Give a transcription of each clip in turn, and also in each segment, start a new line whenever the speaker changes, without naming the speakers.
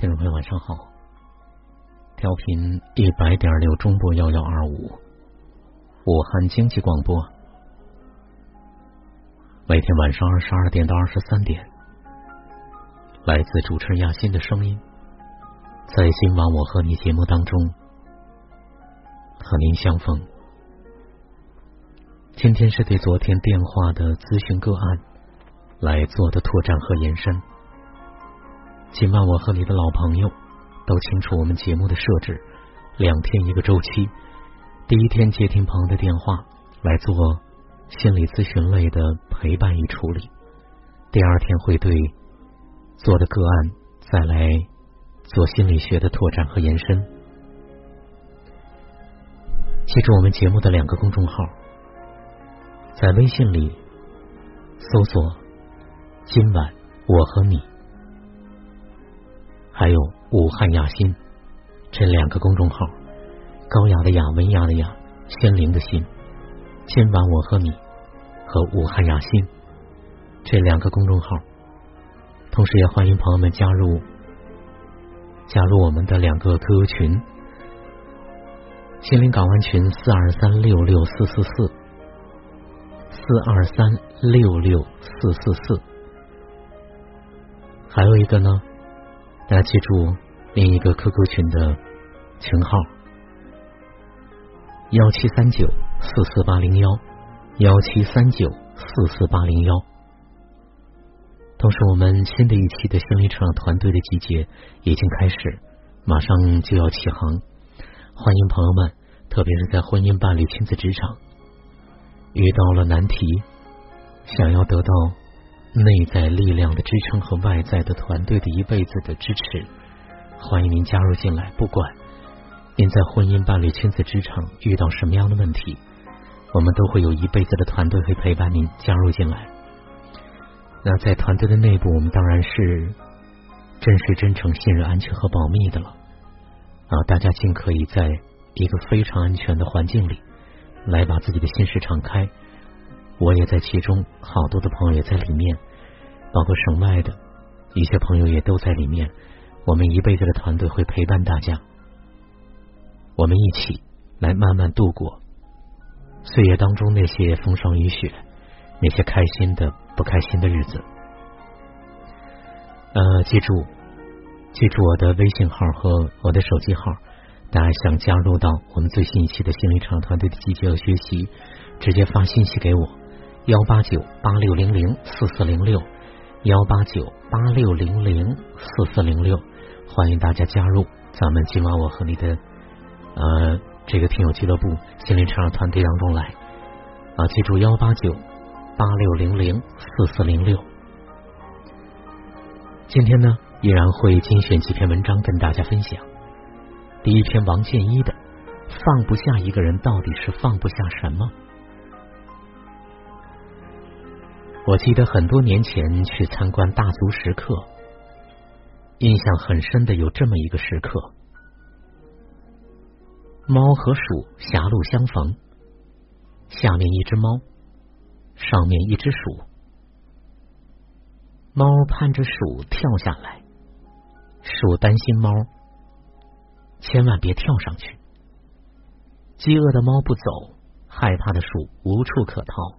听众朋友，晚上好。调频一百点六中波幺幺二五，武汉经济广播。每天晚上二十二点到二十三点，来自主持人亚欣的声音，在今晚我和你节目当中和您相逢。今天是对昨天电话的咨询个案来做的拓展和延伸。今晚我和你的老朋友都清楚我们节目的设置，两天一个周期。第一天接听朋友的电话来做心理咨询类的陪伴与处理，第二天会对做的个案再来做心理学的拓展和延伸。记住我们节目的两个公众号，在微信里搜索“今晚我和你”。还有武汉雅心这两个公众号，高雅的雅，文雅的雅，心灵的心。今晚我和你和武汉雅心这两个公众号，同时也欢迎朋友们加入加入我们的两个 QQ 群：心灵港湾群四二三六六四四四四二三六六四四四，还有一个呢。大家记住另一个 QQ 群的群号：幺七三九四四八零幺，幺七三九四四八零幺。同时，我们新的一期的心理成长团队的集结已经开始，马上就要起航。欢迎朋友们，特别是在婚姻、伴侣、亲子、职场遇到了难题，想要得到。内在力量的支撑和外在的团队的一辈子的支持，欢迎您加入进来。不管您在婚姻、伴侣、亲子、职场遇到什么样的问题，我们都会有一辈子的团队会陪伴您加入进来。那在团队的内部，我们当然是真实、真诚、信任、安全和保密的了。啊，大家尽可以在一个非常安全的环境里来把自己的心事敞开。我也在其中，好多的朋友也在里面，包括省外的一些朋友也都在里面。我们一辈子的团队会陪伴大家，我们一起来慢慢度过岁月当中那些风霜雨雪，那些开心的、不开心的日子。呃，记住，记住我的微信号和我的手机号，大家想加入到我们最新一期的心理场团队的集结和学习，直接发信息给我。幺八九八六零零四四零六，幺八九八六零零四四零六，欢迎大家加入咱们今晚我和你的呃这个听友俱乐部心灵成长团队当中来啊！记住幺八九八六零零四四零六。今天呢，依然会精选几篇文章跟大家分享。第一篇王建一的，放不下一个人，到底是放不下什么？我记得很多年前去参观大足石刻，印象很深的有这么一个石刻：猫和鼠狭路相逢，下面一只猫，上面一只鼠，猫盼着鼠跳下来，鼠担心猫千万别跳上去，饥饿的猫不走，害怕的鼠无处可逃。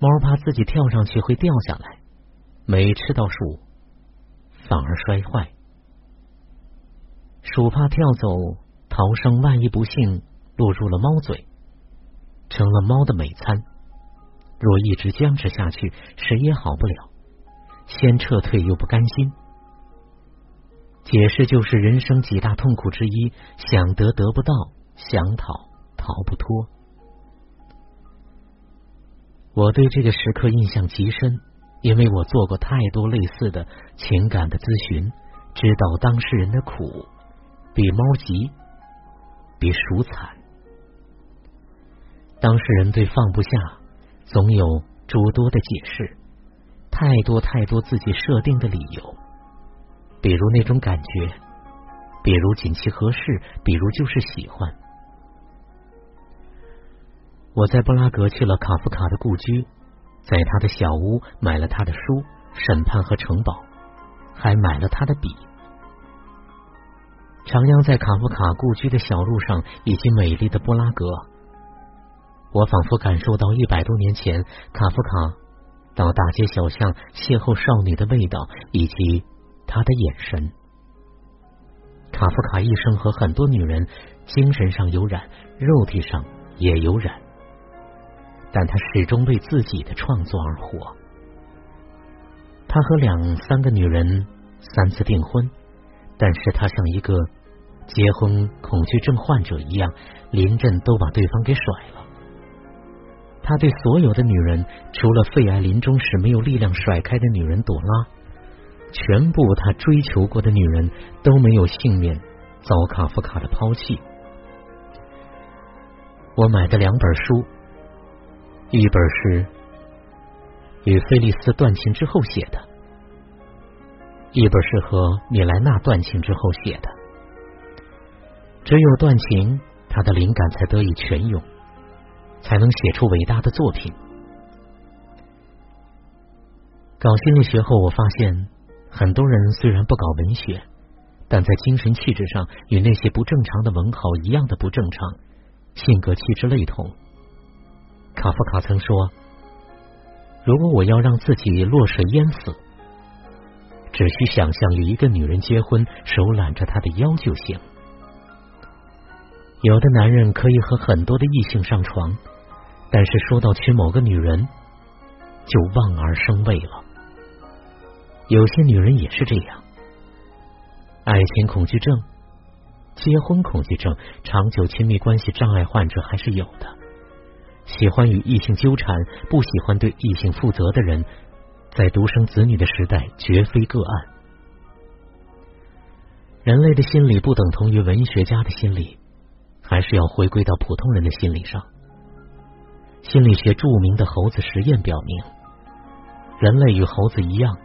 猫怕自己跳上去会掉下来，没吃到树，反而摔坏。鼠怕跳走逃生，万一不幸落入了猫嘴，成了猫的美餐。若一直僵持下去，谁也好不了。先撤退又不甘心，解释就是人生几大痛苦之一：想得得不到，想讨逃不脱。我对这个时刻印象极深，因为我做过太多类似的情感的咨询，知道当事人的苦比猫急，比鼠惨。当事人对放不下，总有诸多的解释，太多太多自己设定的理由，比如那种感觉，比如锦旗合适，比如就是喜欢。我在布拉格去了卡夫卡的故居，在他的小屋买了他的书《审判和城堡》，还买了他的笔，徜徉在卡夫卡故居的小路上，以及美丽的布拉格，我仿佛感受到一百多年前卡夫卡到大街小巷邂逅少女的味道，以及他的眼神。卡夫卡一生和很多女人精神上有染，肉体上也有染，但他始终为自己的创作而活。他和两三个女人三次订婚，但是他像一个结婚恐惧症患者一样，临阵都把对方给甩了。他对所有的女人，除了肺癌临终时没有力量甩开的女人朵拉。全部他追求过的女人都没有幸免遭卡夫卡的抛弃。我买的两本书，一本是与菲利斯断情之后写的，一本是和米莱娜断情之后写的。只有断情，他的灵感才得以泉涌，才能写出伟大的作品。搞心理学后，我发现。很多人虽然不搞文学，但在精神气质上与那些不正常的文豪一样的不正常，性格气质类同。卡夫卡曾说：“如果我要让自己落水淹死，只需想象与一个女人结婚，手揽着她的腰就行。”有的男人可以和很多的异性上床，但是说到娶某个女人，就望而生畏了。有些女人也是这样，爱情恐惧症、结婚恐惧症、长久亲密关系障碍患者还是有的。喜欢与异性纠缠、不喜欢对异性负责的人，在独生子女的时代绝非个案。人类的心理不等同于文学家的心理，还是要回归到普通人的心理上。心理学著名的猴子实验表明，人类与猴子一样。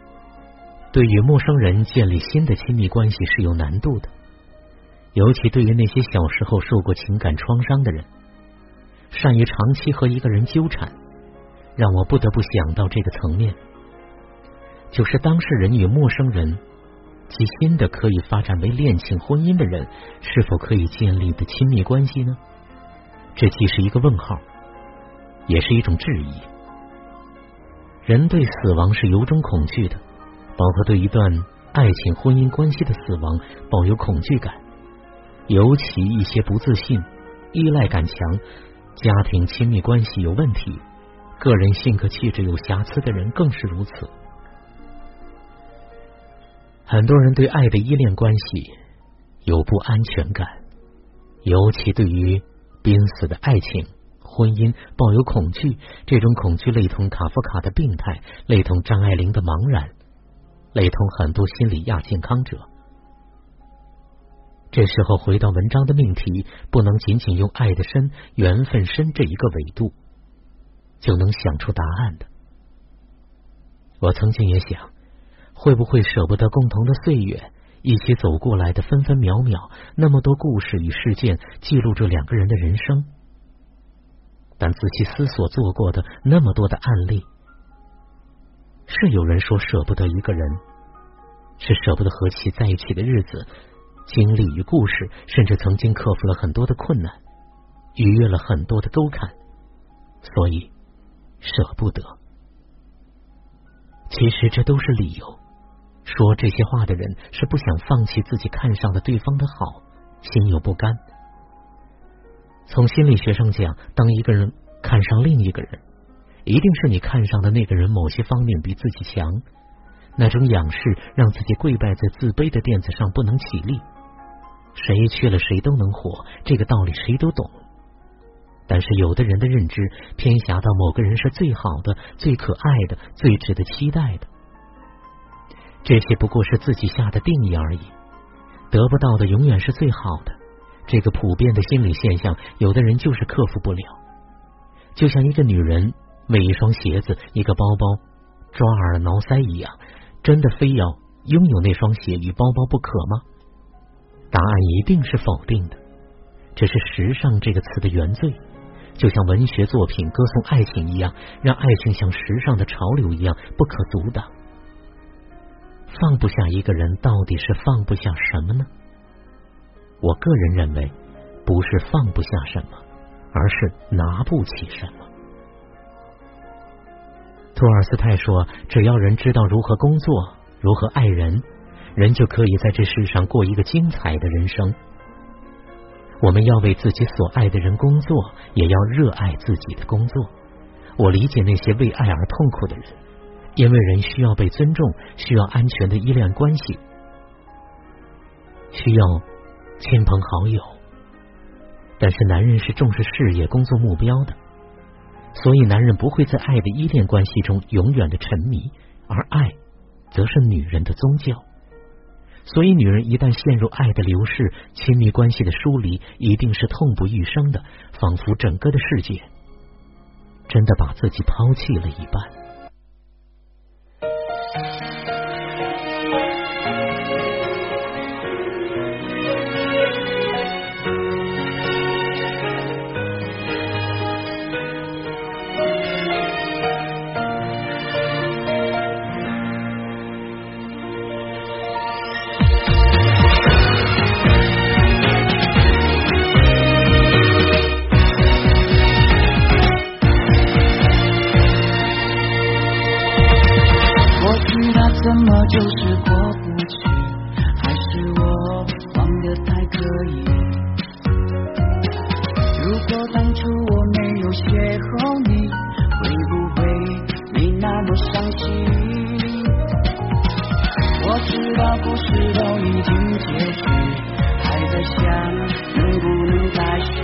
对与陌生人建立新的亲密关系是有难度的，尤其对于那些小时候受过情感创伤的人，善于长期和一个人纠缠，让我不得不想到这个层面，就是当事人与陌生人及新的可以发展为恋情、婚姻的人，是否可以建立的亲密关系呢？这既是一个问号，也是一种质疑。人对死亡是由衷恐惧的。包括对一段爱情、婚姻关系的死亡抱有恐惧感，尤其一些不自信、依赖感强、家庭亲密关系有问题、个人性格气质有瑕疵的人更是如此。很多人对爱的依恋关系有不安全感，尤其对于濒死的爱情、婚姻抱有恐惧。这种恐惧类同卡夫卡的病态，类同张爱玲的茫然。类同很多心理亚健康者，这时候回到文章的命题，不能仅仅用爱的深、缘分深这一个维度就能想出答案的。我曾经也想，会不会舍不得共同的岁月，一起走过来的分分秒秒，那么多故事与事件记录着两个人的人生。但仔细思索做过的那么多的案例。是有人说舍不得一个人，是舍不得和其在一起的日子、经历与故事，甚至曾经克服了很多的困难，逾越了很多的沟坎，所以舍不得。其实这都是理由。说这些话的人是不想放弃自己看上的对方的好，心有不甘。从心理学上讲，当一个人看上另一个人。一定是你看上的那个人某些方面比自己强，那种仰视让自己跪拜在自卑的垫子上不能起立。谁去了谁都能活，这个道理谁都懂。但是有的人的认知偏狭到某个人是最好的、最可爱的、最值得期待的，这些不过是自己下的定义而已。得不到的永远是最好的，这个普遍的心理现象，有的人就是克服不了。就像一个女人。为一双鞋子、一个包包抓耳挠腮一样，真的非要拥有那双鞋与包包不可吗？答案一定是否定的。这是时尚这个词的原罪，就像文学作品歌颂爱情一样，让爱情像时尚的潮流一样不可阻挡。放不下一个人，到底是放不下什么呢？我个人认为，不是放不下什么，而是拿不起什么。托尔斯泰说：“只要人知道如何工作，如何爱人，人就可以在这世上过一个精彩的人生。”我们要为自己所爱的人工作，也要热爱自己的工作。我理解那些为爱而痛苦的人，因为人需要被尊重，需要安全的依恋关系，需要亲朋好友。但是男人是重视事业、工作目标的，所以男人不会在爱的依恋关系中永远的沉迷，而爱则是女人的宗教。所以，女人一旦陷入爱的流逝、亲密关系的疏离，一定是痛不欲生的，仿佛整个的世界真的把自己抛弃了一般。
是过不去，还是我忘得太刻意？如果当初我没有邂逅你，会不会没那么伤心？我知道故事都已经结局，还在想能不能再续？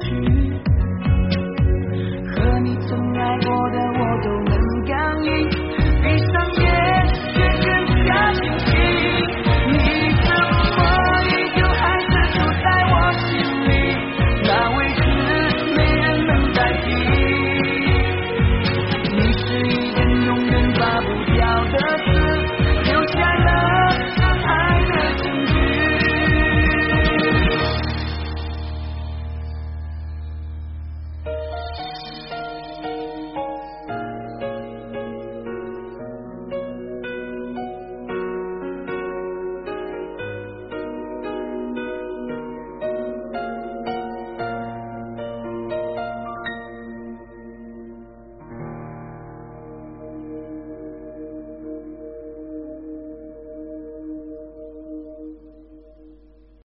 you